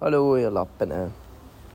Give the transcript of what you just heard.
Hallo, ihr Lappen. Äh.